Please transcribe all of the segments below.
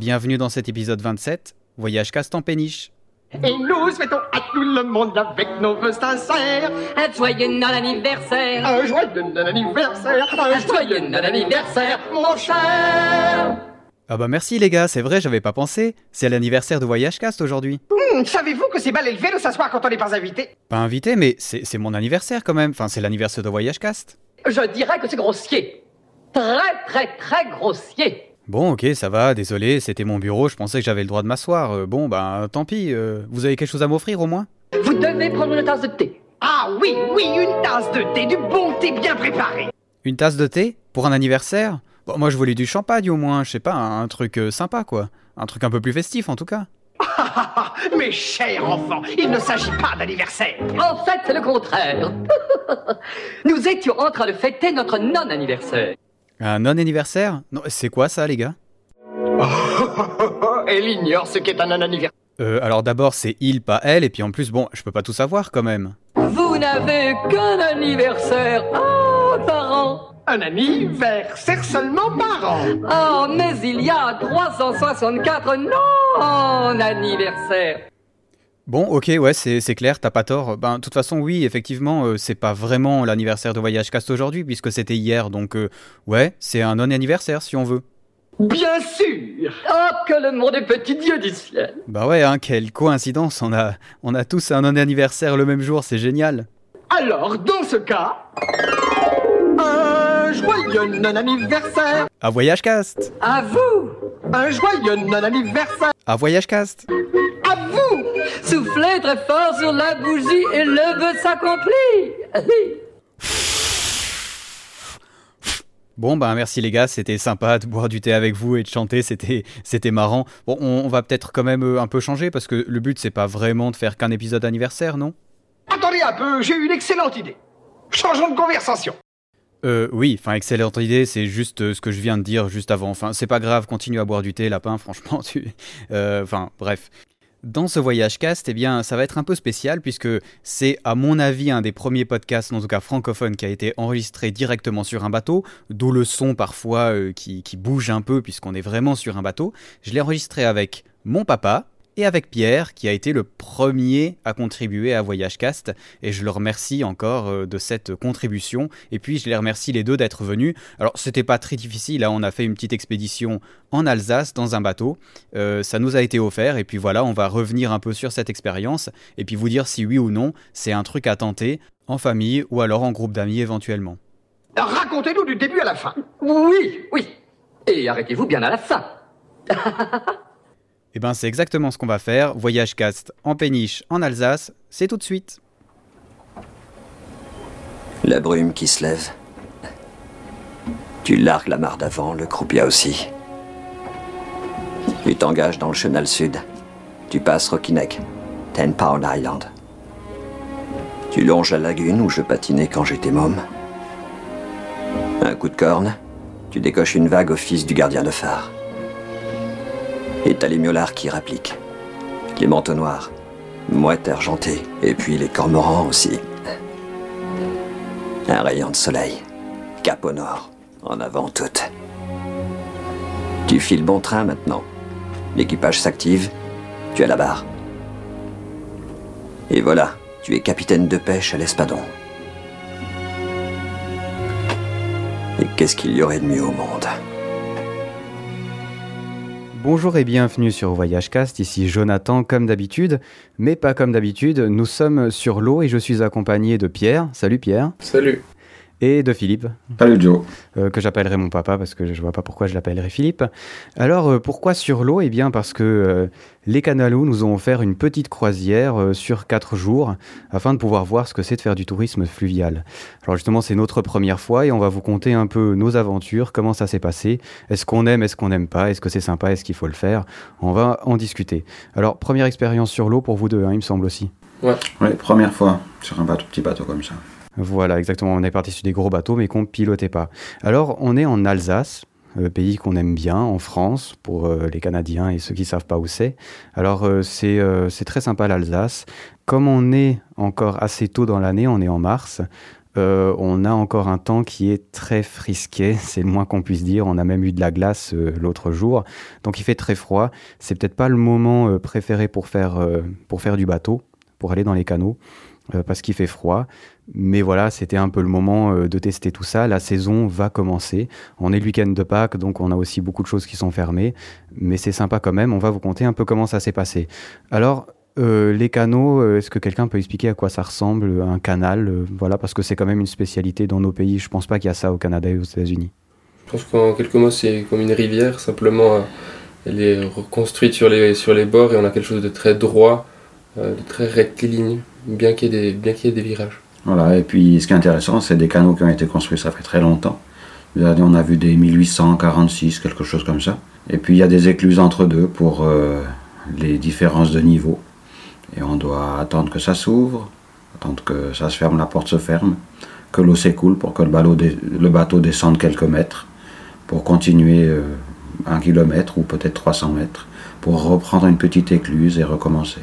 Bienvenue dans cet épisode 27, Voyage Cast en péniche. Et nous souhaitons à tout le monde avec nos vœux sincères Un joyeux non-anniversaire un joyeux anniversaire, un joyeux anniversaire, mon cher. Ah bah merci les gars, c'est vrai, j'avais pas pensé. C'est l'anniversaire de Voyage Cast aujourd'hui. Hmm, Savez-vous que c'est mal élevé de s'asseoir quand on n'est pas invité? Pas invité, mais c'est c'est mon anniversaire quand même. Enfin, c'est l'anniversaire de Voyage Cast. Je dirais que c'est grossier. Très, très, très grossier. Bon, ok, ça va, désolé, c'était mon bureau, je pensais que j'avais le droit de m'asseoir. Euh, bon, bah tant pis, euh, vous avez quelque chose à m'offrir au moins? Vous devez prendre une tasse de thé. Ah oui, oui, une tasse de thé, du bon thé bien préparé. Une tasse de thé Pour un anniversaire? Bon, moi je voulais du champagne au moins, je sais pas, un truc euh, sympa quoi. Un truc un peu plus festif en tout cas. Ah, Mes chers enfants, il ne s'agit pas d'anniversaire. En fait, c'est le contraire. Nous étions en train de fêter notre non-anniversaire. Un non-anniversaire? Non, c'est quoi ça les gars? Elle ignore ce qu'est un anniversaire. Euh, alors d'abord c'est il, pas elle, et puis en plus, bon, je peux pas tout savoir quand même. Vous n'avez qu'un anniversaire. Oh, par an. Un anniversaire seulement par an. Oh, mais il y a 364 non-anniversaires. Bon, ok, ouais, c'est clair, t'as pas tort. Ben, de toute façon, oui, effectivement, euh, c'est pas vraiment l'anniversaire de Voyage Cast aujourd'hui, puisque c'était hier, donc euh, ouais, c'est un non-anniversaire si on veut. Bien sûr. Oh, que le monde est petit Dieu du ciel. Bah ouais, hein, quelle coïncidence, on a, on a tous un non-anniversaire le même jour, c'est génial. Alors, dans ce cas, un joyeux non-anniversaire, À Voyage Cast À vous. un joyeux non-anniversaire À Voyage Cast à vous. Soufflez très fort sur la bougie et le vœu s'accomplit. Bon, bah merci les gars, c'était sympa de boire du thé avec vous et de chanter, c'était c'était marrant. Bon, on, on va peut-être quand même euh, un peu changer, parce que le but c'est pas vraiment de faire qu'un épisode anniversaire, non? Attendez un peu, j'ai une excellente idée. Changeons de conversation. Euh, oui, enfin, excellente idée, c'est juste euh, ce que je viens de dire juste avant. Enfin, c'est pas grave, continue à boire du thé, lapin, franchement, tu... euh, Enfin, bref. Dans ce voyage cast, eh bien, ça va être un peu spécial puisque c'est, à mon avis, un des premiers podcasts, en tout cas francophone, qui a été enregistré directement sur un bateau, d'où le son parfois euh, qui, qui bouge un peu puisqu'on est vraiment sur un bateau. Je l'ai enregistré avec mon papa et avec Pierre, qui a été le premier à contribuer à Voyage Cast, et je le remercie encore euh, de cette contribution. Et puis je les remercie les deux d'être venus. Alors c'était pas très difficile, là on a fait une petite expédition en Alsace dans un bateau. Euh, ça nous a été offert, et puis voilà, on va revenir un peu sur cette expérience, et puis vous dire si oui ou non c'est un truc à tenter en famille ou alors en groupe d'amis éventuellement. Racontez-nous du début à la fin. Oui, oui. Et arrêtez-vous bien à la fin. Et ben c'est exactement ce qu'on va faire. Voyage Cast en péniche en Alsace, c'est tout de suite. La brume qui se lève. Tu largues la mare d'avant, le croupia aussi. Tu t'engages dans le chenal sud. Tu passes Rocky Neck, Ten Pound Island. Tu longes la lagune où je patinais quand j'étais môme. Un coup de corne, tu décoches une vague au fils du gardien de phare. Et t'as les miaulards qui répliquent. Les manteaux noirs, mouettes argentées, et puis les cormorans aussi. Un rayon de soleil. Cap au nord. En avant toute. Tu files bon train maintenant. L'équipage s'active. Tu à la barre. Et voilà, tu es capitaine de pêche à l'Espadon. Et qu'est-ce qu'il y aurait de mieux au monde? Bonjour et bienvenue sur Voyage Cast, ici Jonathan comme d'habitude, mais pas comme d'habitude, nous sommes sur l'eau et je suis accompagné de Pierre, salut Pierre, Salut. Et de Philippe, Salut Joe. euh, que j'appellerai mon papa parce que je vois pas pourquoi je l'appellerai Philippe. Alors euh, pourquoi sur l'eau? Eh bien parce que euh, les Canalous nous ont offert une petite croisière euh, sur quatre jours afin de pouvoir voir ce que c'est de faire du tourisme fluvial. Alors justement c'est notre première fois et on va vous conter un peu nos aventures, comment ça s'est passé, est-ce qu'on aime, est-ce qu'on n'aime pas, est-ce que c'est sympa, est-ce qu'il faut le faire, on va en discuter. Alors première expérience sur l'eau pour vous deux, hein, il me semble aussi. Ouais, première fois sur un bateau, petit bateau comme ça. Voilà, exactement. On est parti sur des gros bateaux, mais qu'on pilotait pas. Alors, on est en Alsace, euh, pays qu'on aime bien, en France, pour euh, les Canadiens et ceux qui savent pas où c'est. Alors, euh, c'est très sympa l'Alsace. Comme on est encore assez tôt dans l'année, on est en mars, on a encore un temps qui est très frisqué, c'est le moins qu'on puisse dire. On a même eu de la glace l'autre jour, donc il fait très froid. C'est peut-être pas le moment préféré pour faire, pour faire du bateau, pour aller dans les canaux, parce qu'il fait froid. Mais voilà, c'était un peu le moment de tester tout ça. La saison va commencer. On est le week-end de Pâques, donc on a aussi beaucoup de choses qui sont fermées. Mais c'est sympa quand même. On va vous conter un peu comment ça s'est passé. Alors, euh, les canaux, euh, est-ce que quelqu'un peut expliquer à quoi ça ressemble, un canal euh, Voilà, parce que c'est quand même une spécialité dans nos pays. Je pense pas qu'il y a ça au Canada et aux États-Unis. Je pense qu'en quelques mots, c'est comme une rivière, simplement elle est reconstruite sur les, sur les bords et on a quelque chose de très droit, de très rectiligne, bien qu'il y, ait bien qu'il y ait des virages. Voilà, et puis ce qui est intéressant, c'est des canaux qui ont été construits, ça fait très longtemps. On a vu des 1846, quelque chose comme ça. Et puis il y a des écluses entre deux pour les différences de niveau. Et on doit attendre que ça s'ouvre, attendre que ça se ferme, la porte se ferme, que l'eau s'écoule pour que le bateau, descende quelques mètres, pour continuer euh, un kilomètre ou peut-être 300 mètres, pour reprendre une petite écluse et recommencer.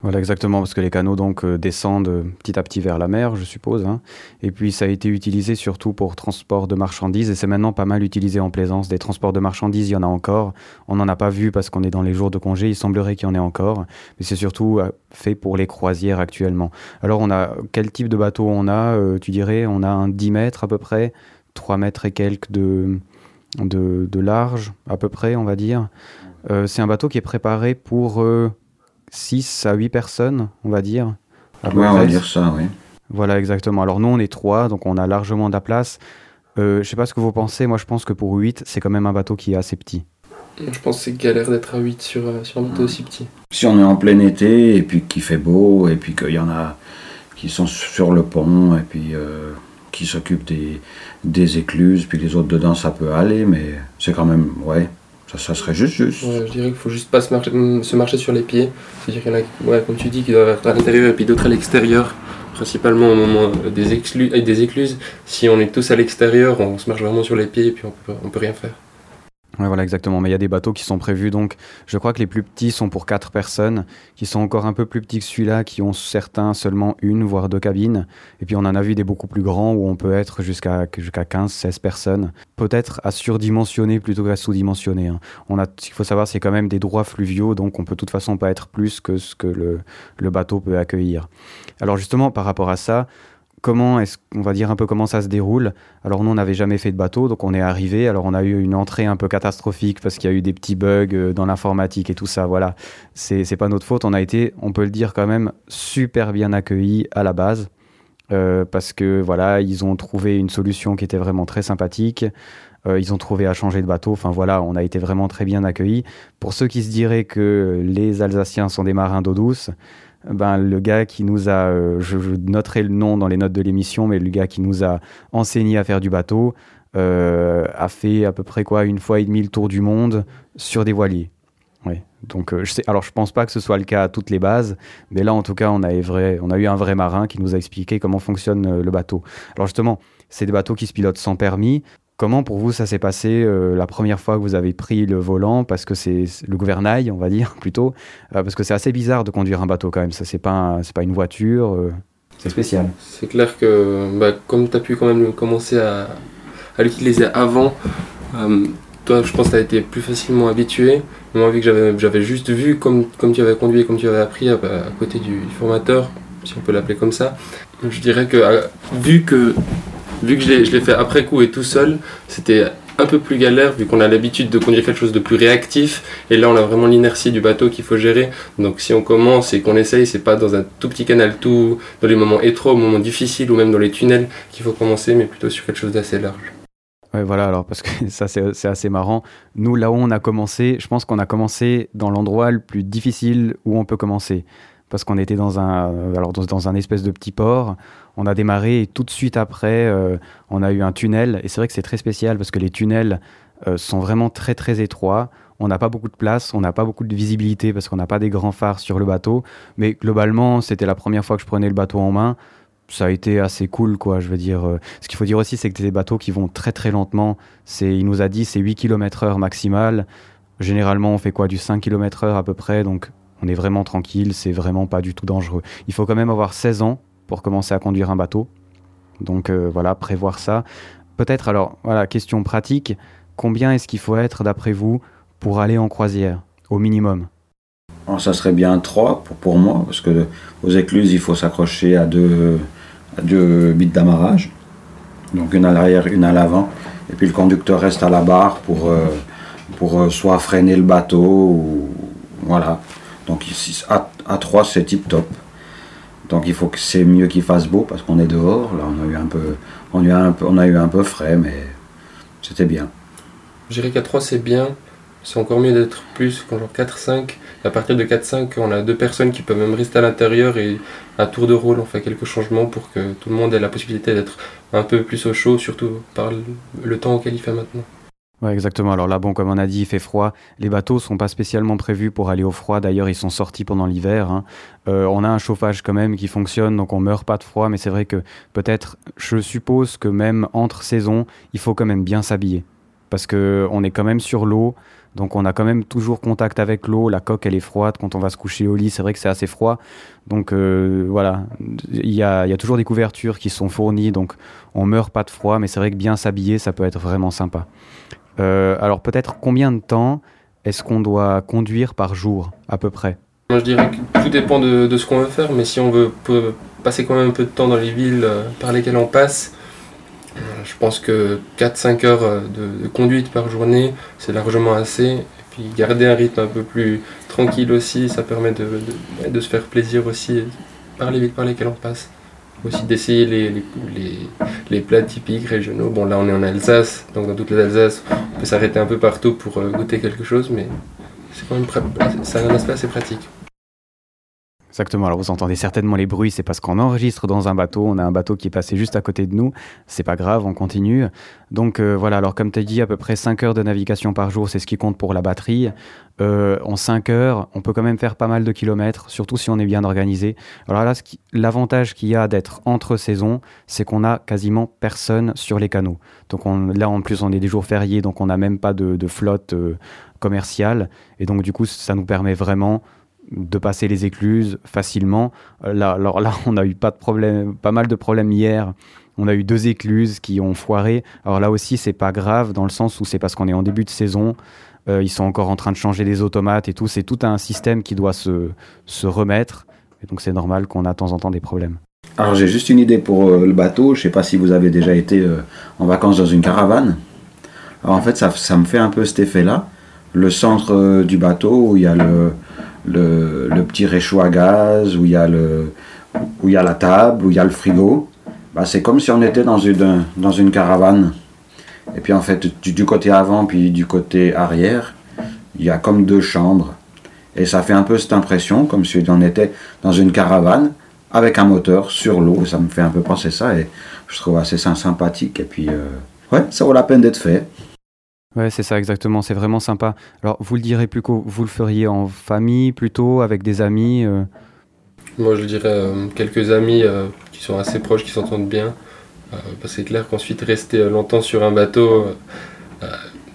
Voilà exactement, parce que les canaux donc euh, descendent euh, petit à petit vers la mer, je suppose. Hein. Et puis ça a été utilisé surtout pour transport de marchandises, et c'est maintenant pas mal utilisé en plaisance. Des transports de marchandises, il y en a encore. On n'en a pas vu parce qu'on est dans les jours de congé, il semblerait qu'il y en ait encore. Mais c'est surtout euh, fait pour les croisières actuellement. Alors on a quel type de bateau on a Tu dirais, on a un 10 mètres à peu près, 3 mètres et quelques de, de, large à peu près, on va dire. c'est un bateau qui est préparé pour... 6 à 8 personnes, on va dire. Oui, on va dire ça, oui. Voilà, exactement. Alors nous, on est 3, donc on a largement de la place. Euh, je sais pas ce que vous pensez, moi je pense que pour 8, c'est quand même un bateau qui est assez petit. Je pense que c'est galère d'être à 8 sur, euh, sur un bateau aussi petit. Si on est en plein été, et puis qu'il fait beau, et puis qu'il y en a qui sont sur le pont, et puis euh, qui s'occupent des, des écluses, puis les autres dedans, ça peut aller, mais c'est quand même, ouais, ça, serait juste juste. je dirais qu'il faut juste pas se marcher, se marcher sur les pieds. C'est-à-dire qu'il y en a, comme tu dis, qui doivent être à l'intérieur et puis d'autres à l'extérieur, principalement au moment des, exclus, des écluses. Si on est tous à l'extérieur, on se marche vraiment sur les pieds et puis on peut, on peut rien faire. Ouais, voilà, exactement. Mais il y a des bateaux qui sont prévus. Donc, je crois que les plus petits sont pour 4 personnes, qui sont encore un peu plus petits que celui-là, qui ont certains seulement une, voire deux cabines. Et puis, on en a vu des beaucoup plus grands où on peut être jusqu'à jusqu'à 15, 16 personnes. Peut-être à surdimensionner plutôt qu'à sous-dimensionner. Hein. On a, ce qu'il faut savoir, c'est quand même des droits fluviaux, donc on peut de toute façon pas être plus que ce que le, le bateau peut accueillir. Alors, justement, par rapport à ça, comment est-ce qu'on va dire un peu comment ça se déroule. Alors nous on n'avait jamais fait de bateau donc on est arrivé. Alors on a eu une entrée un peu catastrophique parce qu'il y a eu des petits bugs euh, dans l'informatique et tout ça voilà. C'est pas notre faute. On a été on peut le dire quand même super bien accueillis à la base euh, parce que voilà ils ont trouvé une solution qui était vraiment très sympathique. Euh, ils ont trouvé à changer de bateau. Enfin voilà on a été vraiment très bien accueillis. Pour ceux qui se diraient que les Alsaciens sont des marins d'eau douce ben, le gars qui nous a, euh, je, noterai le nom dans les notes de l'émission, mais le gars qui nous a enseigné à faire du bateau euh, a fait à peu près quoi une fois et demi le tour du monde sur des voiliers. Ouais. Donc, euh, je sais, alors je pense pas que ce soit le cas à toutes les bases, mais là en tout cas on a, on a eu un vrai marin qui nous a expliqué comment fonctionne le bateau. Alors justement, c'est des bateaux qui se pilotent sans permis. Comment pour vous ça s'est passé euh, la première fois que vous avez pris le volant? Parce que c'est le gouvernail, on va dire plutôt. Euh, parce que c'est assez bizarre de conduire un bateau quand même. Ça, c'est pas, c'est pas une voiture. Euh, c'est spécial. C'est clair que bah, comme tu as pu quand même commencer à, à l'utiliser avant, toi je pense que tu as été plus facilement habitué. Moi, vu que j'avais, juste vu comme, comme tu avais conduit, comme tu avais appris à, à côté du formateur, si on peut l'appeler comme ça, je dirais que vu que vu que je l'ai fait après coup et tout seul, c'était un peu plus galère vu qu'on a l'habitude de conduire quelque chose de plus réactif et là on a vraiment l'inertie du bateau qu'il faut gérer donc si on commence et qu'on essaye c'est pas dans un tout petit canal tout dans les moments étroits, moments difficiles ou même dans les tunnels qu'il faut commencer mais plutôt sur quelque chose d'assez large. Ouais, voilà, alors parce que ça c'est assez marrant. Nous, là où on a commencé, je pense qu'on a commencé dans l'endroit le plus difficile où on peut commencer parce qu'on était dans un, alors dans, un espèce de petit port. On a démarré et tout de suite après, euh, on a eu un tunnel. Et c'est vrai que c'est très spécial parce que les tunnels euh, sont vraiment très très étroits. On n'a pas beaucoup de place, on n'a pas beaucoup de visibilité parce qu'on n'a pas des grands phares sur le bateau. Mais globalement, c'était la première fois que je prenais le bateau en main. Ça a été assez cool, quoi. Je veux dire, euh. ce qu'il faut dire aussi, c'est que c'est des bateaux qui vont très très lentement. C'est, il nous a dit, c'est 8 km heure maximal. Généralement, on fait quoi Du 5 km heure à peu près. Donc, on est vraiment tranquille, c'est vraiment pas du tout dangereux. Il faut quand même avoir 16 ans pour commencer à conduire un bateau. Donc voilà, prévoir ça. Peut-être alors, voilà, question pratique, combien est-ce qu'il faut être d'après vous pour aller en croisière, au minimum? Ça serait bien 3 pour, moi, parce que aux écluses, il faut s'accrocher à deux, à deux bits d'amarrage. Donc une à l'arrière, une à l'avant. Et puis le conducteur reste à la barre pour, euh, euh, soit freiner le bateau ou voilà. Donc ici, à, à 3, c'est tip top. Donc il faut que c'est mieux qu'il fasse beau parce qu'on est dehors. Là, on a eu un peu, on a eu un peu, on frais, mais c'était bien. Je dirais qu'à 3, c'est bien. C'est encore mieux d'être plus quand genre 4-5. À partir de 4-5, on a deux personnes qui peuvent même rester à l'intérieur et à tour de rôle, on fait quelques changements pour que tout le monde ait la possibilité d'être un peu plus au chaud, surtout par le temps auquel il fait maintenant. Ouais, exactement. Alors là, bon, comme on a dit, il fait froid. Les bateaux sont pas spécialement prévus pour aller au froid. D'ailleurs, ils sont sortis pendant l'hiver. Hein. Euh, on a un chauffage quand même qui fonctionne, donc on meurt pas de froid. Mais c'est vrai que peut-être, je suppose que même entre saisons, il faut quand même bien s'habiller parce que on est quand même sur l'eau. Donc on a quand même toujours contact avec l'eau, la coque elle est froide quand on va se coucher au lit, c'est vrai que c'est assez froid. Donc euh, voilà, il y a, y a, toujours des couvertures qui sont fournies, donc on meurt pas de froid, mais c'est vrai que bien s'habiller, ça peut être vraiment sympa. Euh, alors peut-être combien de temps est-ce qu'on doit conduire par jour à peu près? Moi je dirais que tout dépend de, ce qu'on veut faire, mais si on veut passer quand même un peu de temps dans les villes euh, par lesquelles on passe, je pense que 4-5 heures euh, de, conduite par journée, c'est largement assez. Et puis garder un rythme un peu plus tranquille aussi, ça permet de, de, se faire plaisir aussi par les villes par lesquelles on passe. Aussi d'essayer les, plats typiques régionaux. Bon là on est en Alsace, donc dans toute l'Alsace, on peut s'arrêter un peu partout pour euh, goûter quelque chose, mais c'est quand même ça un aspect assez pratique. Exactement. Alors vous entendez certainement les bruits, c'est parce qu'on enregistre dans un bateau. On a un bateau qui est passé juste à côté de nous. C'est pas grave, on continue. Donc euh, voilà. Alors comme tu as dit, à peu près 5 heures de navigation par jour, c'est ce qui compte pour la batterie. Euh, en 5 heures, on peut quand même faire pas mal de kilomètres, surtout si on est bien organisé. Alors là, l'avantage qu'il y a d'être entre saisons, c'est qu'on a quasiment personne sur les canaux. Donc on, là, en plus, on est des jours fériés, donc on n'a même pas de, flotte euh, commerciale. Et donc du coup, ça nous permet vraiment de passer les écluses facilement. Euh, là, alors là, on a eu pas de problème, pas mal de problèmes hier. On a eu deux écluses qui ont foiré. Alors là aussi, c'est pas grave dans le sens où c'est parce qu'on est en début de saison. Euh, ils sont encore en train de changer des automates et tout. C'est tout un système qui doit se, se remettre. Et donc c'est normal qu'on a de temps en temps des problèmes. Alors j'ai juste une idée pour euh, le bateau. Je sais pas si vous avez déjà été en vacances dans une caravane. Alors en fait, ça, ça me fait un peu cet effet-là. Le centre du bateau où il y a le, le, petit réchaud à gaz, où il y a, le, où il y a la table, où il y a le frigo. Bah, c'est comme si on était dans une, dans une caravane. Et puis en fait, du, côté avant puis du côté arrière, il y a comme deux chambres. Et ça fait un peu cette impression, comme si on était dans une caravane avec un moteur sur l'eau. Ça me fait un peu penser ça et je trouve assez sympathique. Et puis, euh, ouais, ça vaut la peine d'être fait. Ouais, c'est ça exactement, c'est vraiment sympa. Alors, vous le direz plus vous le feriez en famille plutôt, avec des amis euh? Moi, je dirais euh, quelques amis euh, qui sont assez proches, qui s'entendent bien. parce que c'est clair qu'ensuite, rester longtemps sur un bateau,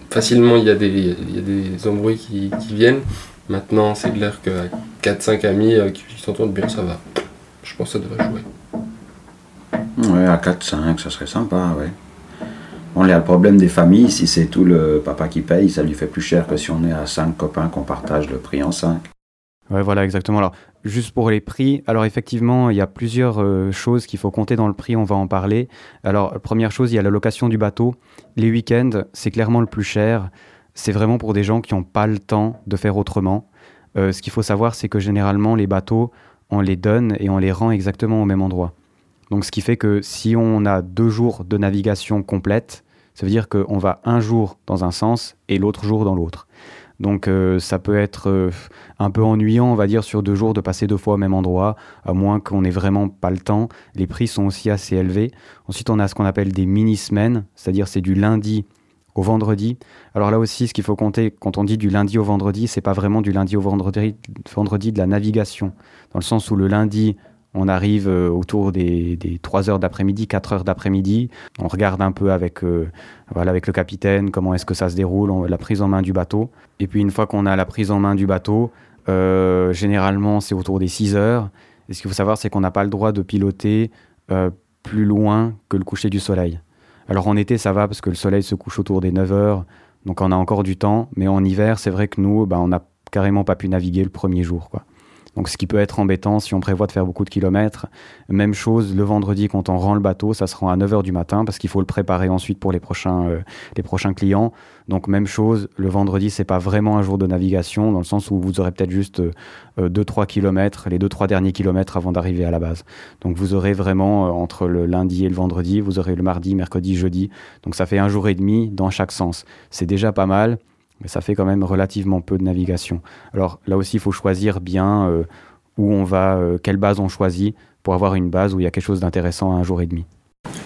facilement, il y, a des, il y a des embrouilles qui, qui viennent. Maintenant, c'est clair que 4-5 amis qui s'entendent bien, ça va. Je pense que ça devrait jouer. Ouais, à 4-5, ça serait sympa, ouais. On a le problème des familles, si c'est tout le papa qui paye, ça lui fait plus cher que si on est à 5 copains qu'on partage le prix en 5. Ouais, voilà, exactement. Alors, juste pour les prix, alors effectivement, il y a plusieurs euh, choses qu'il faut compter dans le prix, on va en parler. Alors, première chose, il y a la location du bateau. Les week-ends, c'est clairement le plus cher. C'est vraiment pour des gens qui n'ont pas le temps de faire autrement. Euh, ce qu'il faut savoir, c'est que généralement, les bateaux, on les donne et on les rend exactement au même endroit. Donc ce qui fait que si on a deux jours de navigation complète, ça veut dire qu'on va un jour dans un sens et l'autre jour dans l'autre. Donc euh, ça peut être euh, un peu ennuyant, on va dire, sur deux jours de passer deux fois au même endroit, à moins qu'on n'ait vraiment pas le temps. Les prix sont aussi assez élevés. Ensuite, on a ce qu'on appelle des mini-semaines, c'est-à-dire c'est du lundi au vendredi. Alors là aussi, ce qu'il faut compter quand on dit du lundi au vendredi, c'est pas vraiment du lundi au vendredi, vendredi de la navigation, dans le sens où le lundi, on arrive euh, autour des, 3 heures d'après-midi, 4 heures d'après-midi. On regarde un peu avec, euh, voilà, avec le capitaine comment est-ce que ça se déroule, la prise en main du bateau. Et puis une fois qu'on a la prise en main du bateau, euh, généralement c'est autour des 6 heures. Et ce qu'il faut savoir, c'est qu'on n'a pas le droit de piloter plus loin que le coucher du soleil. Alors en été, ça va parce que le soleil se couche autour des 9 heures, donc on a encore du temps, mais en hiver, c'est vrai que nous, bah, on n'a carrément pas pu naviguer le premier jour. Quoi. Donc ce qui peut être embêtant si on prévoit de faire beaucoup de kilomètres. Même chose le vendredi quand on rend le bateau, ça se rend à 9h du matin parce qu'il faut le préparer ensuite pour les prochains, euh, les prochains clients. Donc même chose, le vendredi c'est pas vraiment un jour de navigation dans le sens où vous aurez peut-être juste 2-3 euh, kilomètres, les 2-3 derniers kilomètres avant d'arriver à la base. Donc vous aurez vraiment euh, entre le lundi et le vendredi, vous aurez le mardi, mercredi, jeudi. Donc ça fait un jour et demi dans chaque sens. C'est déjà pas mal mais ça fait quand même relativement peu de navigation. Alors là aussi, il faut choisir bien euh, où on va, euh, quelle base on choisit pour avoir une base où il y a quelque chose d'intéressant à un jour et demi.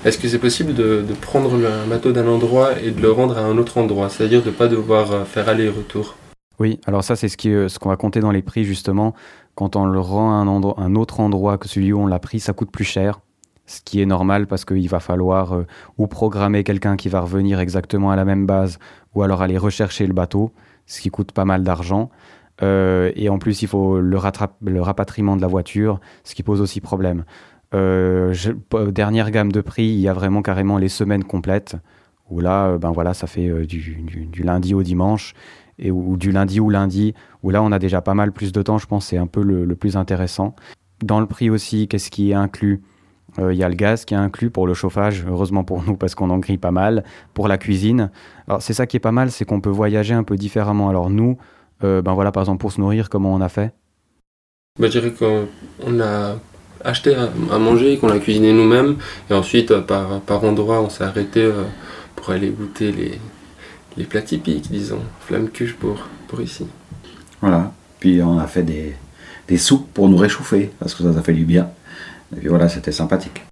Est-ce que c'est possible de, prendre un bateau d'un endroit et de le rendre à un autre endroit, c'est-à-dire de ne pas devoir euh, faire aller-retour? Oui, alors ça c'est ce qu'on va compter dans les prix justement. Quand on le rend à un, un autre endroit que celui où on l'a pris, ça coûte plus cher ce qui est normal parce qu'il va falloir euh, ou programmer quelqu'un qui va revenir exactement à la même base, ou alors aller rechercher le bateau, ce qui coûte pas mal d'argent. Euh, et en plus, il faut le, rapatriement de la voiture, ce qui pose aussi problème. Euh, dernière gamme de prix, il y a vraiment carrément les semaines complètes, où là, ben voilà, ça fait du, lundi au dimanche, et ou du lundi au lundi, où là, on a déjà pas mal plus de temps, je pense, c'est un peu le plus intéressant. Dans le prix aussi, qu'est-ce qui est inclus? Euh, il y a le gaz qui est inclus pour le chauffage, heureusement pour nous parce qu'on en grille pas mal. Pour la cuisine, alors c'est ça qui est pas mal, c'est qu'on peut voyager un peu différemment. Alors nous, euh, ben voilà, par exemple pour se nourrir, comment on a fait? Bah, Je dirais qu'on a acheté à, manger, qu'on a cuisiné nous-mêmes, et ensuite euh, par, par endroit on s'est arrêté pour aller goûter les, les plats typiques, disons, flamme cuche pour, pour ici. Voilà, puis on a fait des, des soupes pour nous réchauffer, parce que ça, ça fait du bien. Et puis voilà, c'était sympathique.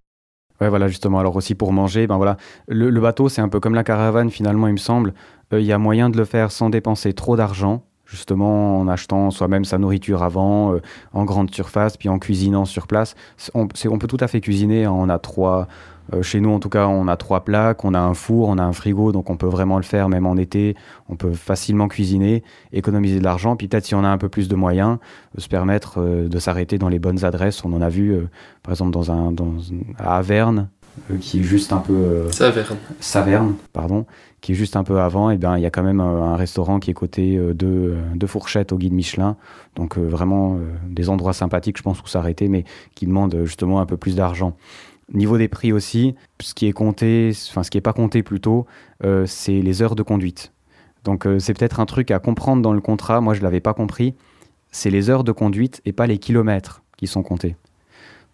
Ouais, voilà, justement. Alors aussi pour manger, ben voilà, le, bateau, c'est un peu comme la caravane, finalement, il me semble. Euh, il y a moyen de le faire sans dépenser trop d'argent, justement en achetant soi-même sa nourriture avant, euh, en grande surface, puis en cuisinant sur place. On, on, peut tout à fait cuisiner. Hein. On a trois, euh, chez nous, en tout cas, on a trois plaques, on a un four, on a un frigo, donc on peut vraiment le faire, même en été. On peut facilement cuisiner, économiser de l'argent, puis peut-être si on a un peu plus de moyens, euh, se permettre de s'arrêter dans les bonnes adresses. On en a vu, par exemple, dans un, dans, à Averne, qui est juste un peu. Saverne. Saverne, pardon, qui est juste un peu avant. Et bien, il y a quand même un, restaurant qui est coté de, de fourchettes au guide Michelin. Donc, vraiment des endroits sympathiques, je pense, où s'arrêter, mais qui demandent justement un peu plus d'argent. Niveau des prix aussi, ce qui est compté, enfin ce qui est pas compté plutôt, euh, c'est les heures de conduite. Donc euh, c'est peut-être un truc à comprendre dans le contrat. Moi je l'avais pas compris. C'est les heures de conduite et pas les kilomètres qui sont comptés.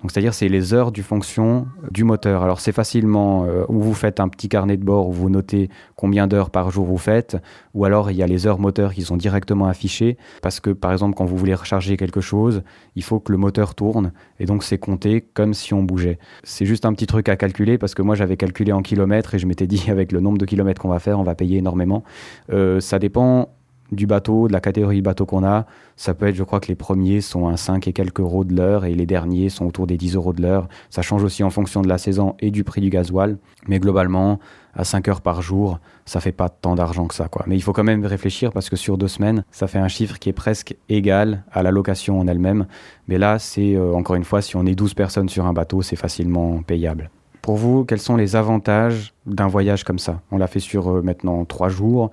Donc c'est-à-dire c'est les heures du fonction du moteur. Alors c'est facilement euh, où vous faites un petit carnet de bord où vous notez combien d'heures par jour vous faites, ou alors il y a les heures moteurs qui sont directement affichées parce que par exemple quand vous voulez recharger quelque chose, il faut que le moteur tourne et donc c'est compté comme si on bougeait. C'est juste un petit truc à calculer parce que moi j'avais calculé en kilomètres et je m'étais dit avec le nombre de kilomètres qu'on va faire, on va payer énormément. Euh, ça dépend du bateau, de la catégorie bateau qu'on a. Ça peut être, je crois que les premiers sont à 5 et quelques euros de l'heure et les derniers sont autour des 10 euros de l'heure. Ça change aussi en fonction de la saison et du prix du gasoil. Mais globalement, à 5 heures par jour, ça fait pas tant d'argent que ça. Quoi. Mais il faut quand même réfléchir parce que sur deux semaines, ça fait un chiffre qui est presque égal à la location en elle-même. Mais là, c'est euh, encore une fois, si on est 12 personnes sur un bateau, c'est facilement payable. Pour vous, quels sont les avantages d'un voyage comme ça? On l'a fait sur euh, maintenant 3 jours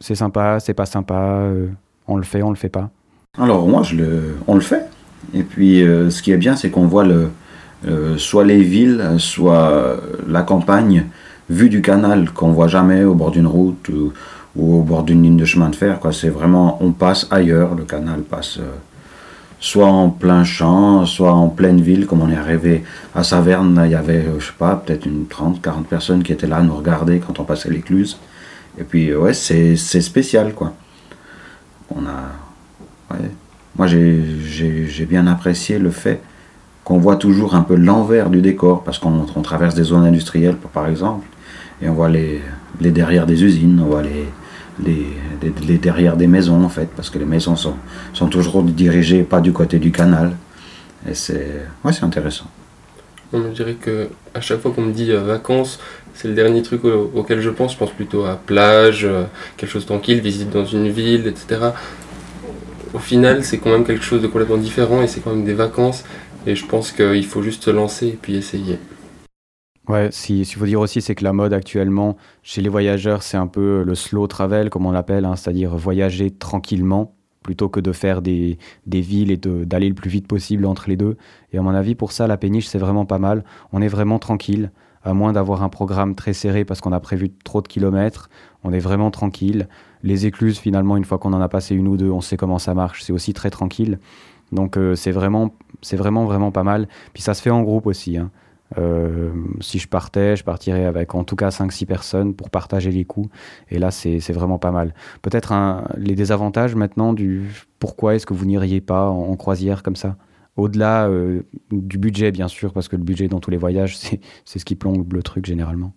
c'est sympa, c'est pas sympa, euh, on le fait, on le fait pas Alors moi, on le fait. Et puis euh, ce qui est bien, c'est qu'on voit le, euh, soit les villes, soit la campagne vue du canal qu'on voit jamais au bord d'une route ou, au bord d'une ligne de chemin de fer. C'est vraiment, on passe ailleurs, le canal passe soit en plein champ, soit en pleine ville, comme on est arrivé à Saverne, il y avait, je sais pas, peut-être une 30, 40 personnes qui étaient là à nous regarder quand on passait l'écluse. Et puis, ouais, c'est spécial, quoi. On a. Moi, j'ai bien apprécié le fait qu'on voit toujours un peu l'envers du décor, parce qu'on traverse des zones industrielles, par exemple, et on voit les, les derrière des usines, on voit les, les, les, derrière des maisons, en fait, parce que les maisons sont, sont toujours dirigées pas du côté du canal. Et c'est ouais, intéressant. On me dirait que à chaque fois qu'on me dit euh, vacances, c'est le dernier truc auquel je pense. Je pense plutôt à plage, euh, quelque chose tranquille, visite dans une ville, etc. Au final, c'est quand même quelque chose de complètement différent et c'est quand même des vacances. Et je pense qu'il faut juste se lancer et puis essayer. Ouais, si, s'il faut dire aussi, c'est que la mode actuellement, chez les voyageurs, c'est un peu le slow travel, comme on l'appelle, hein, c'est-à-dire voyager tranquillement, plutôt que de faire des, des villes et de- d'aller le plus vite possible entre les deux. Et à mon avis, pour ça, la péniche, c'est vraiment pas mal. On est vraiment tranquille, à moins d'avoir un programme très serré parce qu'on a prévu trop de kilomètres. On est vraiment tranquille. Les écluses, finalement, une fois qu'on en a passé une ou deux, on sait comment ça marche. C'est aussi très tranquille. Donc euh, c'est vraiment, vraiment, vraiment pas mal. Puis ça se fait en groupe aussi. hein. Euh, si je partais, je partirais avec en tout cas 5-6 personnes pour partager les coûts. Et là, c'est vraiment pas mal. Peut-être les désavantages maintenant du pourquoi est-ce que vous n'iriez pas en croisière comme ça? Au-delà euh, du budget, bien sûr, parce que le budget dans tous les voyages, c'est c'est ce qui plombe le truc généralement.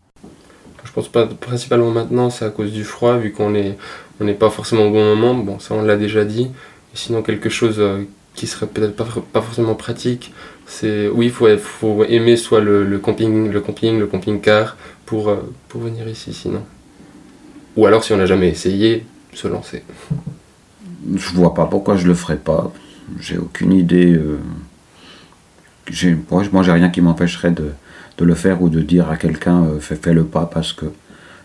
Je pense pas principalement maintenant, c'est à cause du froid, vu qu'on est on n'est pas forcément au bon moment. Bon, ça on l'a déjà dit. Et sinon quelque chose euh, qui serait peut-être pas, pas forcément pratique, c'est oui, il faut, faut aimer soit le, le camping, le camping, le camping-car pour euh, pour venir ici, sinon. Ou alors si on n'a jamais essayé, se lancer. Je vois pas pourquoi je le ferais pas. J'ai aucune idée. euh, j'ai- moi, j'ai rien qui m'empêcherait de, de le faire ou de dire à quelqu'un euh, fais, fais le pas parce que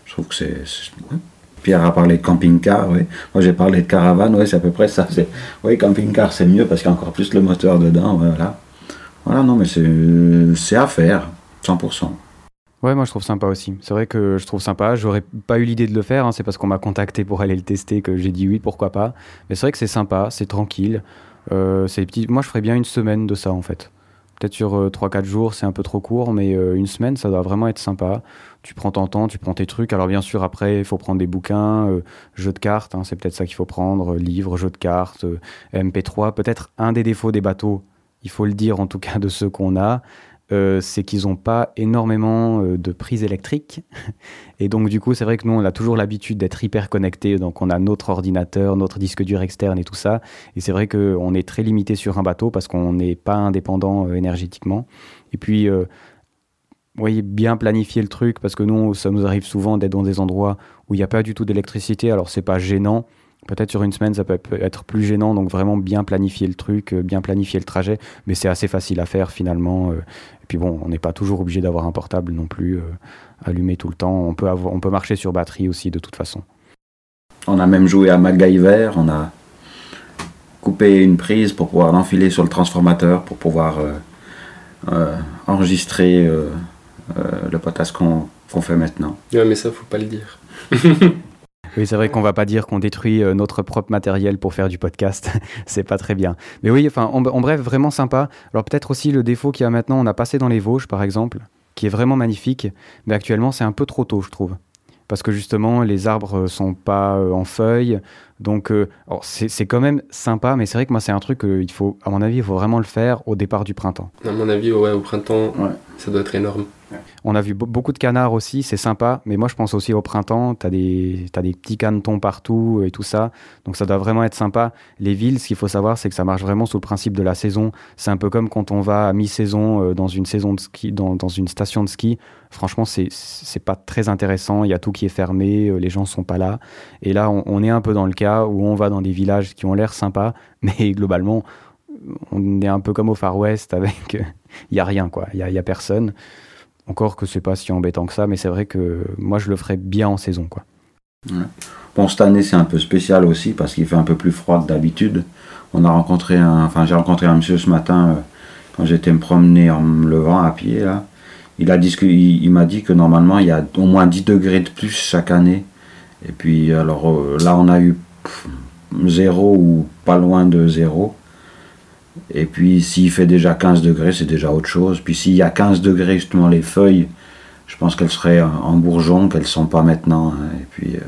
je trouve que c'est. ouais. Pierre a parlé de camping-car, oui. Moi j'ai parlé de caravane, oui, c'est à peu près ça. Oui, camping-car c'est mieux parce qu'il y a encore plus le moteur dedans, ouais, voilà. Voilà, non, mais c'est, c'est à faire, 100%. Ouais, moi je trouve sympa aussi. C'est vrai que je trouve sympa. J'aurais pas eu l'idée de le faire. hein. C'est parce qu'on m'a contacté pour aller le tester que j'ai dit oui, pourquoi pas. Mais c'est vrai que c'est sympa, c'est tranquille. Euh, c'est petits... Moi je ferais bien une semaine de ça en fait. Peut-être sur euh, 3-4 jours, c'est un peu trop court, mais euh, une semaine, ça doit vraiment être sympa. Tu prends ton temps, tu prends tes trucs. Alors bien sûr, après, il faut prendre des bouquins, euh, jeux de cartes, hein, c'est peut-être ça qu'il faut prendre, euh, livres, jeux de cartes, euh, MP3. Peut-être un des défauts des bateaux, il faut le dire en tout cas de ceux qu'on a, euh, c'est qu'ils n'ont pas énormément euh, de prises électriques. Et donc, du coup, c'est vrai que nous, on a toujours l'habitude d'être hyper connectés. Donc, on a notre ordinateur, notre disque dur externe et tout ça. Et c'est vrai qu'on est très limité sur un bateau parce qu'on n'est pas indépendant euh, énergétiquement. Et puis, voyez, bien planifier le truc parce que nous, ça nous arrive souvent d'être dans des endroits où il n'y a pas du tout d'électricité. Alors, c'est pas gênant. Peut-être sur une semaine, ça peut être plus gênant. Donc, vraiment bien planifier le truc, euh, bien planifier le trajet. Mais c'est assez facile à faire finalement. euh, et puis bon, on n'est pas toujours obligé d'avoir un portable non plus euh, allumé tout le temps. On peut, avoir, on peut marcher sur batterie aussi de toute façon. On a même joué à MacGyver, on a coupé une prise pour pouvoir l'enfiler sur le transformateur pour pouvoir euh, euh, enregistrer euh, euh, le potasse qu'on qu'on fait maintenant. Ouais, mais ça faut pas le dire. Oui, c'est vrai qu'on va pas dire qu'on détruit euh, notre propre matériel pour faire du podcast. c'est pas très bien. Mais oui, enfin, en, en bref, vraiment sympa. Alors peut-être aussi le défaut qu'il y a maintenant, on a passé dans les Vosges, par exemple, qui est vraiment magnifique. Mais actuellement, c'est un peu trop tôt, je trouve. Parce que justement, les arbres euh, sont pas euh, en feuilles. Donc, euh, c'est c'est quand même sympa, mais c'est vrai que moi, c'est un truc qu'il faut, à mon avis, il faut vraiment le faire au départ du printemps. À mon avis, ouais, au printemps, Ouais. ça doit être énorme. On a vu be- beaucoup de canards aussi, c'est sympa, mais moi je pense aussi au printemps, t'as des, t'as des petits canetons partout et tout ça, donc ça doit vraiment être sympa. Les villes, ce qu'il faut savoir, c'est que ça marche vraiment sous le principe de la saison. C'est un peu comme quand on va à mi-saison euh, dans une saison de ski, dans, dans une station de ski. Franchement, c'est, pas très intéressant, il y a tout qui est fermé, euh, les gens sont pas là. Et là, on, est un peu dans le cas où on va dans des villages qui ont l'air sympas, mais globalement, on est un peu comme au Far West avec. Il y a rien, quoi, il y y a personne. Encore que c'est pas si embêtant que ça, mais c'est vrai que moi je le ferais bien en saison. Quoi. Bon, cette année c'est un peu spécial aussi parce qu'il fait un peu plus froid que d'habitude. On a rencontré enfin j'ai rencontré un monsieur ce matin euh, quand j'étais me promener en me levant à pied là. Il a dit il, m'a dit que normalement il y a au moins 10 degrés de plus chaque année. Et puis alors euh, là on a eu zéro ou pas loin de zéro. Et puis s'il fait déjà 15 degrés, c'est déjà autre chose. Puis s'il y a 15 degrés, justement, les feuilles, je pense qu'elles seraient en bourgeon, qu'elles ne sont pas maintenant. hein. Et puis euh,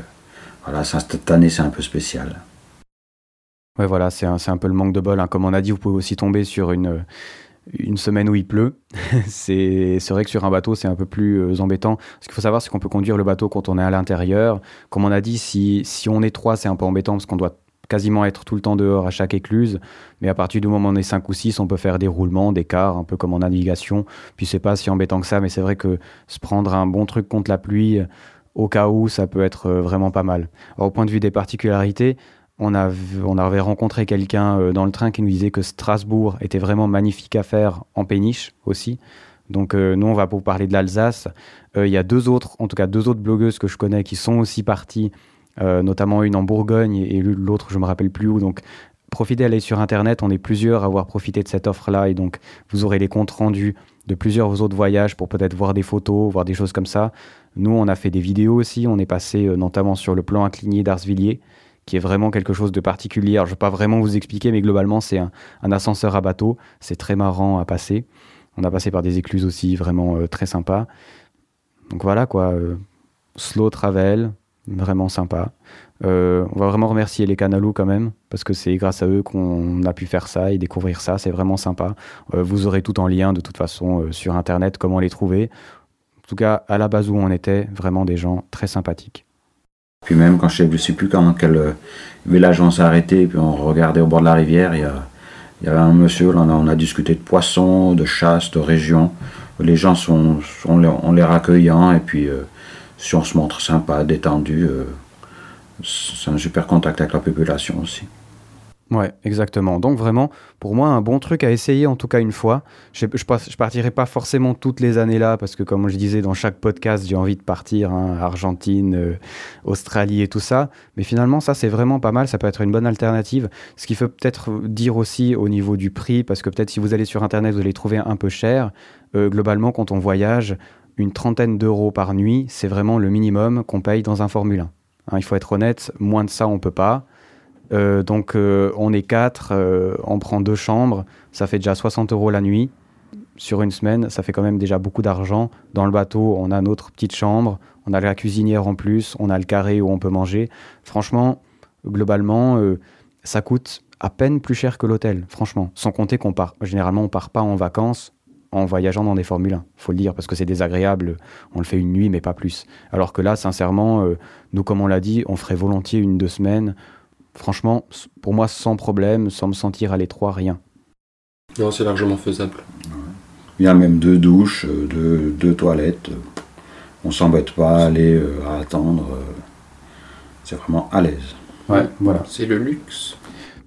voilà, cette année c'est un peu spécial. Ouais, voilà, c'est un, un peu le manque de bol. hein. Comme on a dit, vous pouvez aussi tomber sur une, une semaine où il pleut. c'est c'est vrai que sur un bateau, c'est un peu plus euh, embêtant. Ce qu'il faut savoir, c'est qu'on peut conduire le bateau quand on est à l'intérieur. Comme on a dit, si, si on est trois, c'est un peu embêtant parce qu'on doit quasiment être tout le temps dehors à chaque écluse. Mais à partir du moment où on est 5 ou 6, on peut faire des roulements, des quarts, un peu comme en navigation. Puis c'est pas si embêtant que ça, mais c'est vrai que se prendre un bon truc contre la pluie, au cas où, ça peut être euh, vraiment pas mal. Au point de vue des particularités, on, a, on avait rencontré quelqu'un euh, dans le train qui nous disait que Strasbourg était vraiment magnifique à faire en péniche aussi. Donc euh, nous, on va vous parler de l'Alsace. Il y a deux autres, en tout cas deux autres blogueuses que je connais qui sont aussi parties, notamment une en Bourgogne et l'autre, je me rappelle plus où. Donc profitez d'aller sur Internet. On est plusieurs à avoir profité de cette offre-là et donc vous aurez les comptes rendus de plusieurs autres voyages pour peut-être voir des photos, voir des choses comme ça. Nous, on a fait des vidéos aussi. On est passé euh, notamment sur le plan incliné d'Arsvilliers, qui est vraiment quelque chose de particulier. Je ne vais pas vraiment vous expliquer, mais globalement, c'est un, ascenseur à bateau. C'est très marrant à passer. On a passé par des écluses aussi, vraiment euh, très sympa. Donc voilà quoi, euh, slow travel, vraiment sympa. Euh, on va vraiment remercier les Canalou quand même, parce que c'est grâce à eux qu'on a pu faire ça et découvrir ça, c'est vraiment sympa. Euh, vous aurez tout en lien de toute façon euh, sur internet, comment les trouver. En tout cas, à la base où on était, vraiment des gens très sympathiques. Puis même quand je ne sais plus quand quel village on s'est arrêté, puis on regardait au bord de la rivière, il y, y avait un monsieur, là, on a, on discuté de poissons, de chasse, de région. Les gens sont, sont les- ont l'air accueillants, et puis si on se montre sympa, détendu, euh, c'est un super contact avec la population aussi. Ouais, exactement. Donc vraiment, pour moi, un bon truc à essayer en tout cas une fois. Je je partirai pas forcément toutes les années là, parce que comme je disais dans chaque podcast, j'ai envie de partir, hein, Argentine, euh, Australie et tout ça. Mais finalement, ça c'est vraiment pas mal, ça peut être une bonne alternative. Ce qu'il faut peut-être dire aussi au niveau du prix, parce que peut-être si vous allez sur Internet, vous allez trouver un peu cher. Euh, globalement, quand on voyage, une trentaine d'euros par nuit, c'est vraiment le minimum qu'on paye dans un Formule 1. Hein, il faut être honnête, moins de ça, on peut pas. Euh, donc euh, on est quatre, euh, on prend deux chambres, ça fait déjà 60 euros la nuit. Sur une semaine, ça fait quand même déjà beaucoup d'argent. Dans le bateau, on a notre petite chambre, on a la cuisinière en plus, on a le carré où on peut manger. Franchement, globalement, ça coûte à peine plus cher que l'hôtel, franchement. Sans compter qu'on part, généralement, on part pas en vacances en voyageant dans des Formule 1, faut le dire, parce que c'est désagréable. On le fait une nuit, mais pas plus. Alors que là, sincèrement, euh, nous, comme on l'a dit, on ferait volontiers une, deux semaines. Franchement, pour moi, sans problème, sans me sentir à l'étroit, rien. Non, c'est largement faisable. Il y a même deux douches, euh, deux, deux toilettes. On s'embête pas à aller euh, à attendre. C'est vraiment à l'aise. Ouais, voilà. C'est le luxe.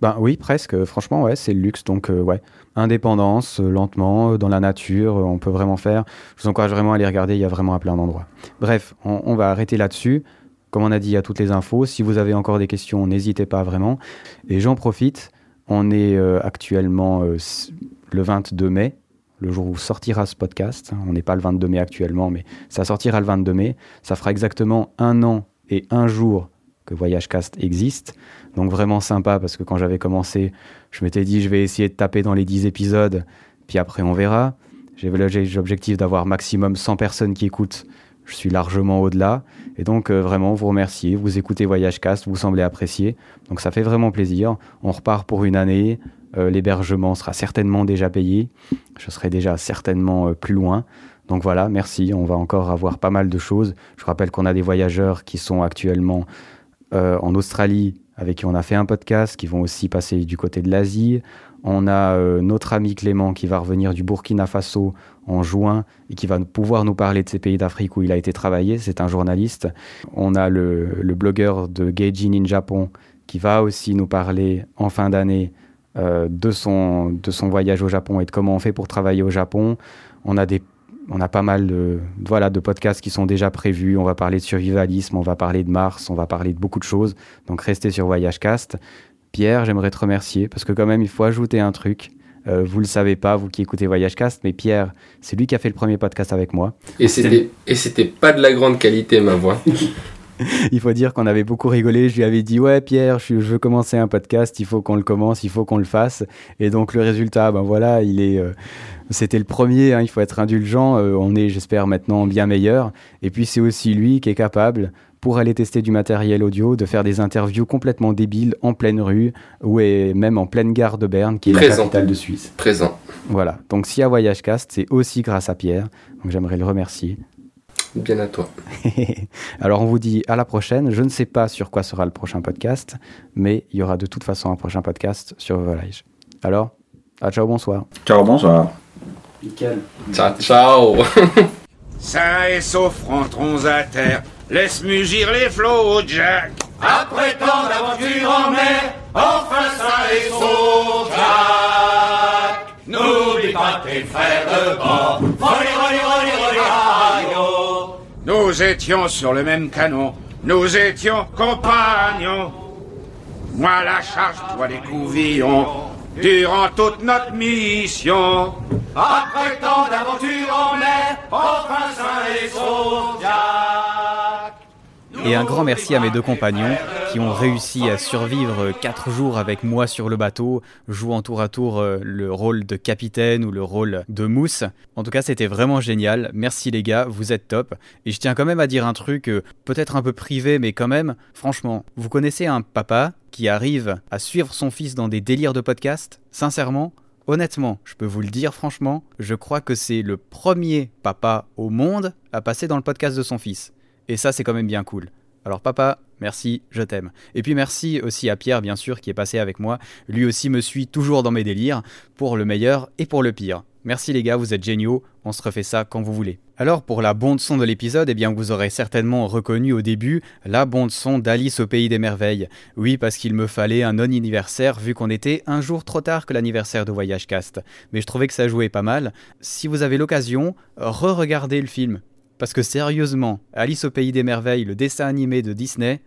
Ben oui, presque. Franchement, ouais, c'est le luxe. Donc, euh, ouais, indépendance, euh, lentement, euh, dans la nature, euh, on peut vraiment faire. Je vous encourage vraiment à aller regarder. Il y a vraiment à plein d'endroits. Bref, on, va arrêter là-dessus. Comme on a dit, il y a toutes les infos. Si vous avez encore des questions, n'hésitez pas vraiment. Et j'en profite. On est actuellement le 22 mai, le jour où sortira ce podcast. On n'est pas le 22 mai actuellement, mais ça sortira le 22 mai. Ça fera exactement un an et un jour que VoyageCast existe. Donc vraiment sympa parce que quand j'avais commencé, je m'étais dit je vais essayer de taper dans les 10 épisodes, puis après on verra. J'avais l'objectif d'avoir maximum 100 personnes qui écoutent. Je suis largement au-delà. Et donc euh, vraiment vous remercier. Vous écoutez VoyageCast, vous semblez apprécier. Donc ça fait vraiment plaisir. On repart pour une année. Euh, L'hébergement sera certainement déjà payé. Je serai déjà certainement euh, plus loin. Donc voilà, merci. On va encore avoir pas mal de choses. Je rappelle qu'on a des voyageurs qui sont actuellement euh, en Australie avec qui on a fait un podcast, qui vont aussi passer du côté de l'Asie. On a euh, notre ami Clément qui va revenir du Burkina Faso en juin et qui va pouvoir nous parler de ces pays d'Afrique où il a été travaillé. C'est un journaliste. On a le, blogueur de Gaijin in Japon qui va aussi nous parler en fin d'année euh, de, son, de son voyage au Japon et de comment on fait pour travailler au Japon. On a des on a pas mal de, voilà, de podcasts qui sont déjà prévus. On va parler de survivalisme, on va parler de Mars, on va parler de beaucoup de choses. Donc restez sur VoyageCast. Pierre, j'aimerais te remercier parce que quand même, il faut ajouter un truc. Euh, vous le savez pas, vous qui écoutez VoyageCast, mais Pierre, c'est lui qui a fait le premier podcast avec moi. Et c'était, et c'était pas de la grande qualité, ma voix. il faut dire qu'on avait beaucoup rigolé. Je lui avais dit Ouais, Pierre, je, je veux commencer un podcast, il faut qu'on le commence, il faut qu'on le fasse. Et donc, le résultat, ben voilà, il est. euh, c'était le premier, hein, il faut être indulgent. euh, on est, j'espère, maintenant bien meilleur. Et puis, c'est aussi lui qui est capable, pour aller tester du matériel audio, de faire des interviews complètement débiles en pleine rue ou et même en pleine gare de Berne, qui est la Présent. capitale de Suisse. Présent. Voilà. Donc, s'il y a VoyageCast, c'est aussi grâce à Pierre. Donc, j'aimerais le remercier. Bien à toi. Alors on vous dit à la prochaine. Je ne sais pas sur quoi sera le prochain podcast, mais il y aura de toute façon un prochain podcast sur Volage. Alors, à ciao, bonsoir. Ciao, bonsoir. Ciao, ciao. Sains et saufs rentrons à terre. Laisse mugir les flots, Jack. Après tant d'aventures en mer, enfin sains et saufs, Jack. N'oublie pas tes frères de bord. Nous étions sur le même canon, nous étions compagnons. Moi la charge, toi les couvillons, durant toute notre mission. Après tant d'aventures en mer, enfin sains et saufs, et un grand merci à mes deux compagnons qui ont réussi à survivre quatre jours avec moi sur le bateau, jouant tour à tour euh, le rôle de capitaine ou le rôle de mousse. En tout cas, c'était vraiment génial. Merci les gars, vous êtes top. Et je tiens quand même à dire un truc, euh, peut-être un peu privé, mais quand même, franchement, vous connaissez un papa qui arrive à suivre son fils dans des délires de podcast? Sincèrement, Honnêtement, je peux vous le dire franchement, je crois que c'est le premier papa au monde à passer dans le podcast de son fils. Et ça, c'est quand même bien cool. Alors papa, merci, je t'aime. Et puis merci aussi à Pierre, bien sûr, qui est passé avec moi. Lui aussi me suit toujours dans mes délires, pour le meilleur et pour le pire. Merci les gars, vous êtes géniaux, on se refait ça quand vous voulez. Alors pour la bande son de l'épisode, eh bien vous aurez certainement reconnu au début la bande son d'Alice au pays des merveilles. Oui, parce qu'il me fallait un non-anniversaire vu qu'on était un jour trop tard que l'anniversaire de Voyage Cast. Mais je trouvais que ça jouait pas mal. Si vous avez l'occasion, re-regardez le film. Parce que sérieusement, Alice au Pays des Merveilles, le dessin animé de Disney,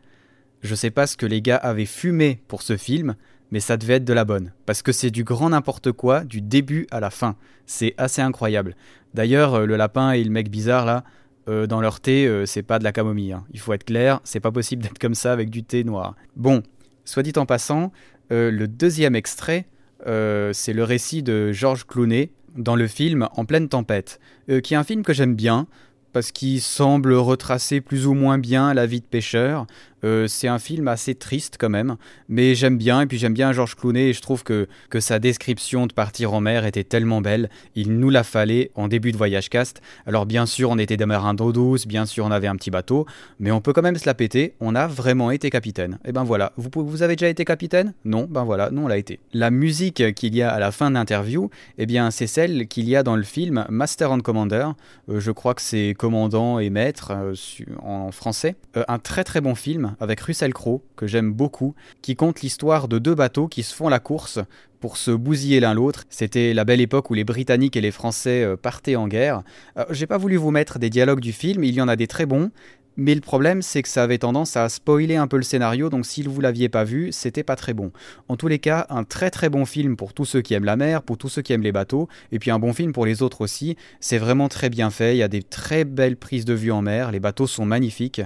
je sais pas ce que les gars avaient fumé pour ce film, mais ça devait être de la bonne. Parce que c'est du grand n'importe quoi, du début à la fin. C'est assez incroyable. D'ailleurs, euh, le lapin et le mec bizarre là, euh, dans leur thé, euh, c'est pas de la camomille. Hein. Il faut être clair, c'est pas possible d'être comme ça avec du thé noir. Bon, soit dit en passant, le deuxième extrait, c'est le récit de Georges Clooney dans le film En pleine tempête, qui est un film que j'aime bien parce qu'il semble retracer plus ou moins bien la vie de pêcheur. Euh, c'est un film assez triste quand même, mais j'aime bien, et puis j'aime bien Georges Clooney, et je trouve que, sa description de partir en mer était tellement belle, il nous la fallait en début de Voyage Cast. Alors bien sûr, on était des marins d'eau douce, bien sûr, on avait un petit bateau, mais on peut quand même se la péter, on a vraiment été capitaine. Et ben voilà, vous, avez déjà été capitaine? Non, ben voilà, nous on l'a été. La musique qu'il y a à la fin de l'interview, eh bien c'est celle qu'il y a dans le film Master and Commander, euh, je crois que c'est commandant et maître euh, en français. un très très bon film avec Russell Crowe, que j'aime beaucoup, qui compte l'histoire de deux bateaux qui se font la course pour se bousiller l'un l'autre. C'était la belle époque où les Britanniques et les Français euh, partaient en guerre. Euh, j'ai pas voulu vous mettre des dialogues du film, il y en a des très bons, mais le problème, c'est que ça avait tendance à spoiler un peu le scénario, donc si vous l'aviez pas vu, c'était pas très bon. En tous les cas, un très très bon film pour tous ceux qui aiment la mer, pour tous ceux qui aiment les bateaux, et puis un bon film pour les autres aussi. C'est vraiment très bien fait, il y a des très belles prises de vue en mer, les bateaux sont magnifiques.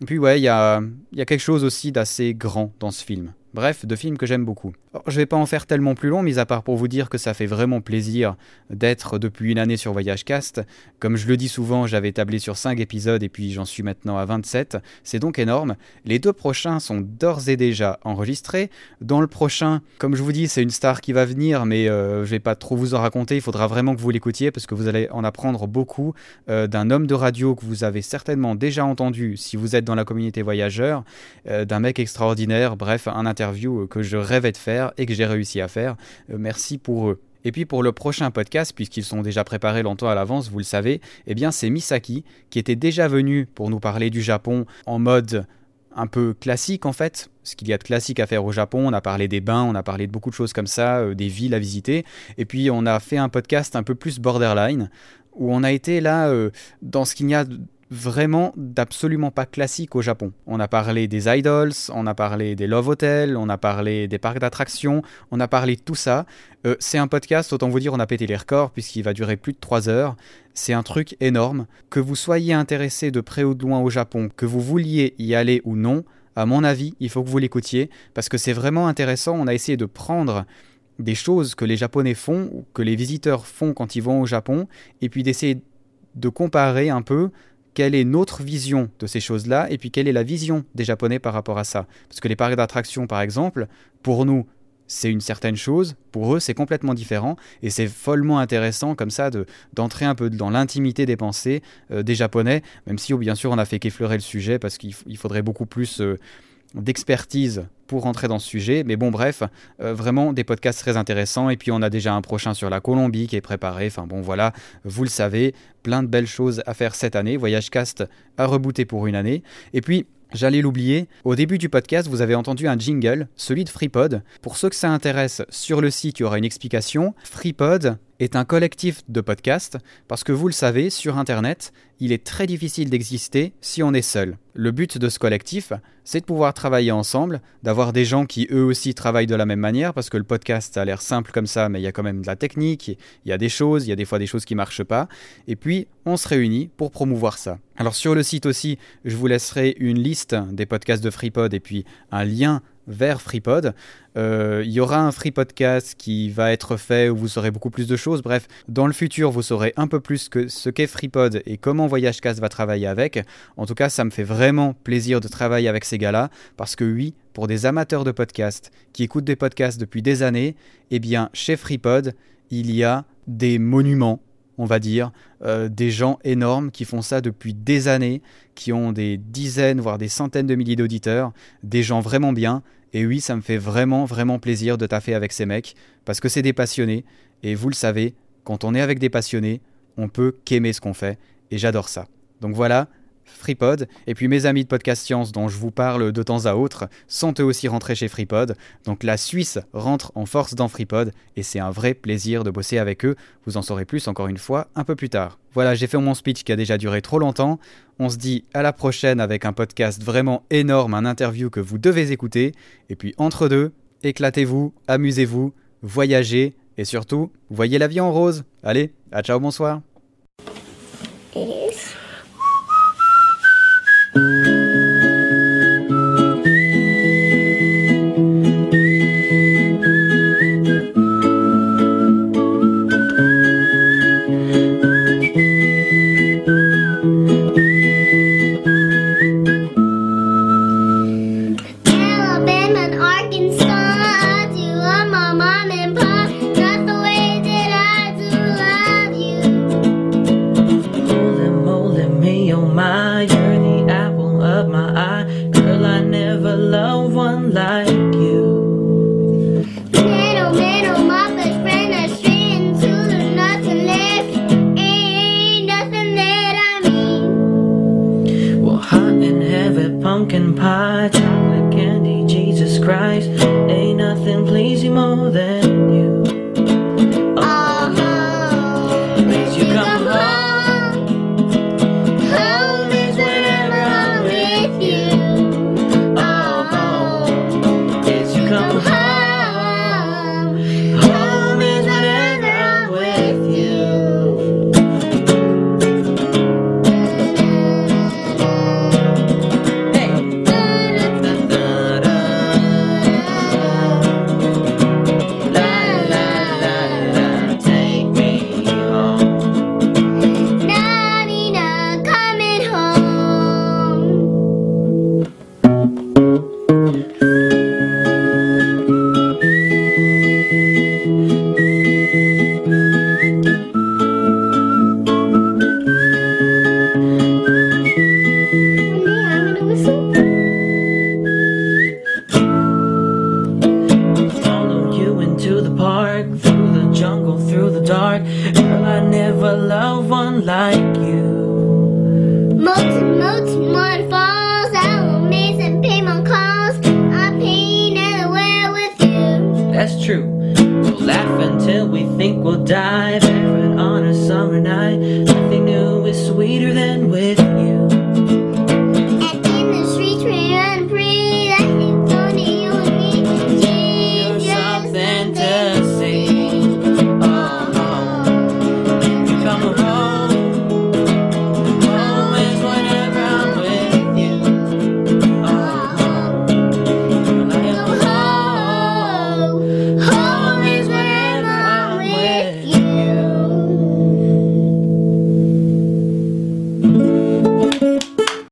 Et puis ouais, il y a, y a quelque chose aussi d'assez grand dans ce film. Bref, deux films que j'aime beaucoup. Je vais pas en faire tellement plus long, mis à part pour vous dire que ça fait vraiment plaisir d'être depuis une année sur Voyage Cast. Comme je le dis souvent, j'avais tablé sur 5 épisodes et puis j'en suis maintenant à 27. C'est donc énorme. Les deux prochains sont d'ores et déjà enregistrés. Dans le prochain, comme je vous dis, c'est une star qui va venir, mais euh, je vais pas trop vous en raconter. Il faudra vraiment que vous l'écoutiez parce que vous allez en apprendre beaucoup euh, d'un homme de radio que vous avez certainement déjà entendu si vous êtes dans la communauté voyageur, euh, d'un mec extraordinaire, bref, un interview que je rêvais de faire et que j'ai réussi à faire. Euh, merci pour eux. Et puis pour le prochain podcast, puisqu'ils sont déjà préparés longtemps à l'avance, vous le savez, eh bien c'est Misaki qui était déjà venu pour nous parler du Japon en mode un peu classique en fait, ce qu'il y a de classique à faire au Japon. On a parlé des bains, on a parlé de beaucoup de choses comme ça, euh, des villes à visiter. Et puis on a fait un podcast un peu plus borderline, où on a été là euh, dans ce qu'il y a vraiment d'absolument pas classique au Japon. On a parlé des idols, on a parlé des love hotels, on a parlé des parcs d'attractions, on a parlé de tout ça. Euh, c'est un podcast, autant vous dire, on a pété les records puisqu'il va durer plus de 3 heures. C'est un truc énorme. Que vous soyez intéressé de près ou de loin au Japon, que vous vouliez y aller ou non, à mon avis, il faut que vous l'écoutiez parce que c'est vraiment intéressant. On a essayé de prendre des choses que les Japonais font que les visiteurs font quand ils vont au Japon et puis d'essayer de comparer un peu quelle est notre vision de ces choses-là et puis quelle est la vision des Japonais par rapport à ça. Parce que les parcs d'attractions, par exemple, pour nous, c'est une certaine chose, pour eux, c'est complètement différent, et c'est follement intéressant comme ça de, d'entrer un peu dans l'intimité des pensées euh, des Japonais, même si bien sûr on a fait qu'effleurer le sujet, parce qu'il faudrait beaucoup plus... Euh, d'expertise pour rentrer dans ce sujet. Mais bon, bref, euh, vraiment des podcasts très intéressants. Et puis on a déjà un prochain sur la Colombie qui est préparé. Enfin bon, voilà, vous le savez, plein de belles choses à faire cette année. Voyage Cast à rebooter pour une année. Et puis, J'allais l'oublier, au début du podcast, vous avez entendu un jingle, celui de FreePod. Pour ceux que ça intéresse, sur le site, il y aura une explication. FreePod, est un collectif de podcasts parce que vous le savez, sur Internet, il est très difficile d'exister si on est seul. Le but de ce collectif, c'est de pouvoir travailler ensemble, d'avoir des gens qui eux aussi travaillent de la même manière parce que le podcast a l'air simple comme ça, mais il y a quand même de la technique, il y a des choses, il y a des fois des choses qui marchent pas. Et puis, on se réunit pour promouvoir ça. Alors sur le site aussi, je vous laisserai une liste des podcasts de FreePod et puis un lien vers FreePod. Euh, il y aura un Free Podcast qui va être fait où vous saurez beaucoup plus de choses. Bref, dans le futur, vous saurez un peu plus que ce qu'est FreePod et comment VoyageCast va travailler avec. En tout cas, ça me fait vraiment plaisir de travailler avec ces gars-là parce que oui, pour des amateurs de podcasts qui écoutent des podcasts depuis des années, eh bien, chez FreePod, il y a des monuments on va dire, euh, des gens énormes qui font ça depuis des années, qui ont des dizaines, voire des centaines de milliers d'auditeurs, des gens vraiment bien. Et oui, ça me fait vraiment, vraiment plaisir de taffer avec ces mecs, parce que c'est des passionnés, et vous le savez, quand on est avec des passionnés, on peut qu'aimer ce qu'on fait, et j'adore ça. Donc voilà, FreePod. Et puis mes amis de Podcast Science dont je vous parle de temps à autre sont eux aussi rentrés chez FreePod. Donc la Suisse rentre en force dans FreePod et c'est un vrai plaisir de bosser avec eux. Vous en saurez plus encore une fois un peu plus tard. Voilà, j'ai fait mon speech qui a déjà duré trop longtemps. On se dit à la prochaine avec un podcast vraiment énorme, un interview que vous devez écouter. Et puis entre deux, éclatez-vous, amusez-vous, voyagez et surtout, voyez la vie en rose. Allez, à ciao, bonsoir.